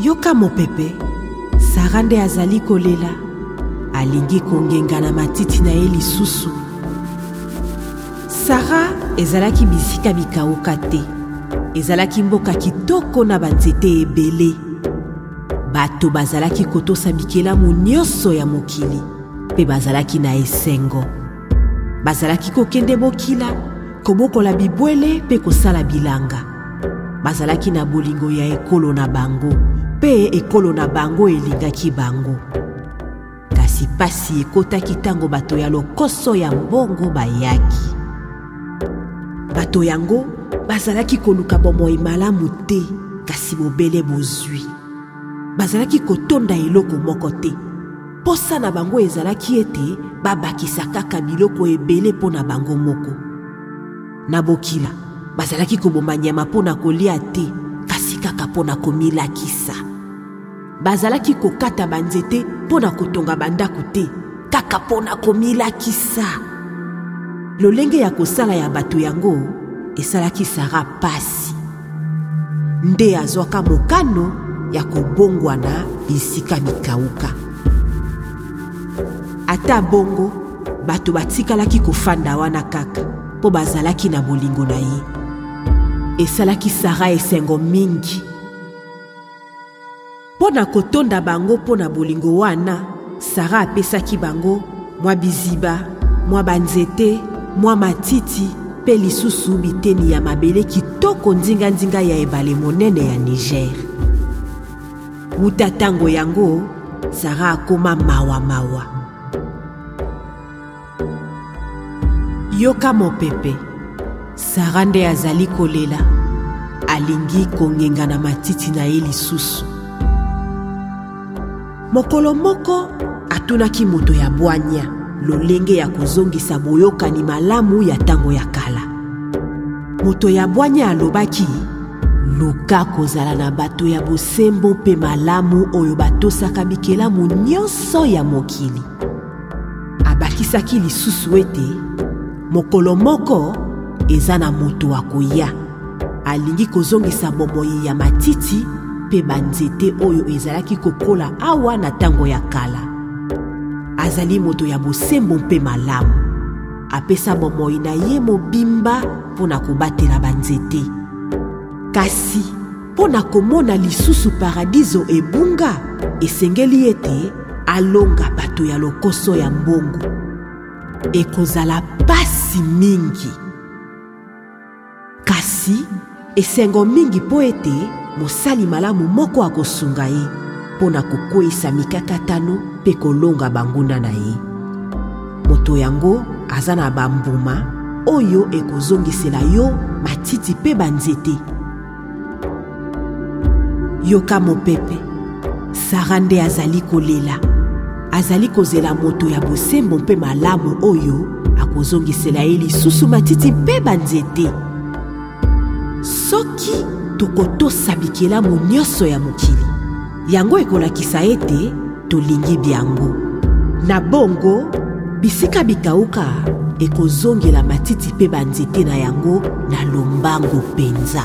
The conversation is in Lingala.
yoka mopepe sara nde azali kolela alingi kongenga na matiti na ye lisusu sara ezalaki bisika bikauka te ezalaki mboka kitoko na banzete ebele bato bazalaki kotosa bikelamu nyonso ya mokili mpe bazalaki na esengo Bazalaki kokende bokila, kobokola bibwele mpe kosala bilanga. Bazalaki na bolingo ya ekolo na bango, mpe ekolo na bango elingaki bango. Kasi pasi ekotaki ntango bato ya lokoso ya mbongo bayaki. Bato yango bazalaki koluka bomoi malamu te, kasi bobele bozwi. Bazalaki kotonda eloko moko te. Posa na bango ezalaki ete babakisa kaka biloko ebele mpo na bango moko. Na bokila, bazalaki koboma nyama mpo na kolia te, kasi kaka mpo na komilakisa. Bazalaki kokata banzete mpo na kotonga bandako te, kaka mpo na komilakisa. Lolenge ya kosala ya bato yango esalaki Sara pasi. nde azwaka mokano ya kobongwana bisika mikauka. Ata bongo, bato batikalaki kofanda wana kaka mpo bazalaki na bolingo na ye. Esalaki Sara esengo mingi. Mpo na kotonda bango mpo na bolingo wana, Sara apesaki bango mwa biziba, mwa banzete, mwa matiti mpe lisusu biteni ya mabele kitoko nzinganzinga ya ebale monene ya Niger. Wuta ntango yango, Sara akoma mawa mawa. Yoka mopepe. Sara nde azali kolela. Alingi kongenga na matiti na ye lisusu. Mokolo moko atunaki moto ya bwanya lolenge ya kozongisa boyokani malamu ya ntango ya kala. Moto ya bwanya alobaki, luka kozala na bato ya bosembo mpe malamu oyo batosaka bikelamu nyonso ya mokili. Abakisaki lisusu ete mokolo moko eza na moto akoya alingi kozongisa bomoi ya matiti mpe banzete oyo ezalaki kokola awa na ntango ya kala. Azali moto ya bosembo mpe malamu. Apesa bomoi na ye mobimba mpo na kobatela banzete. Kasi Mpo na komona lisusu paradiso ebunga, esengeli ete alonga bato ya lokoso ya mbongo. Ekozala mpasi mingi. Kasi esengo mingi mpo ete mosali malamu moko akosunga ye mpo na kokweisa mikakatano mpe kolonga banguna na ye. Moto yango aza na bambuma oyo ekozongisela yo matiti mpe banzete. yoka mopepe sara nde azali kolela azali kozela moto ya bosembo mpe malamu oyo akozongisela ye lisusu matiti mpe banzete soki tokotosa bikelamu nyonso ya mokili Yango ekolakisa ete tolingi byango. Na bongo, bisika bikauka ekozongela matiti mpe banzete na yango na lombango mpenza.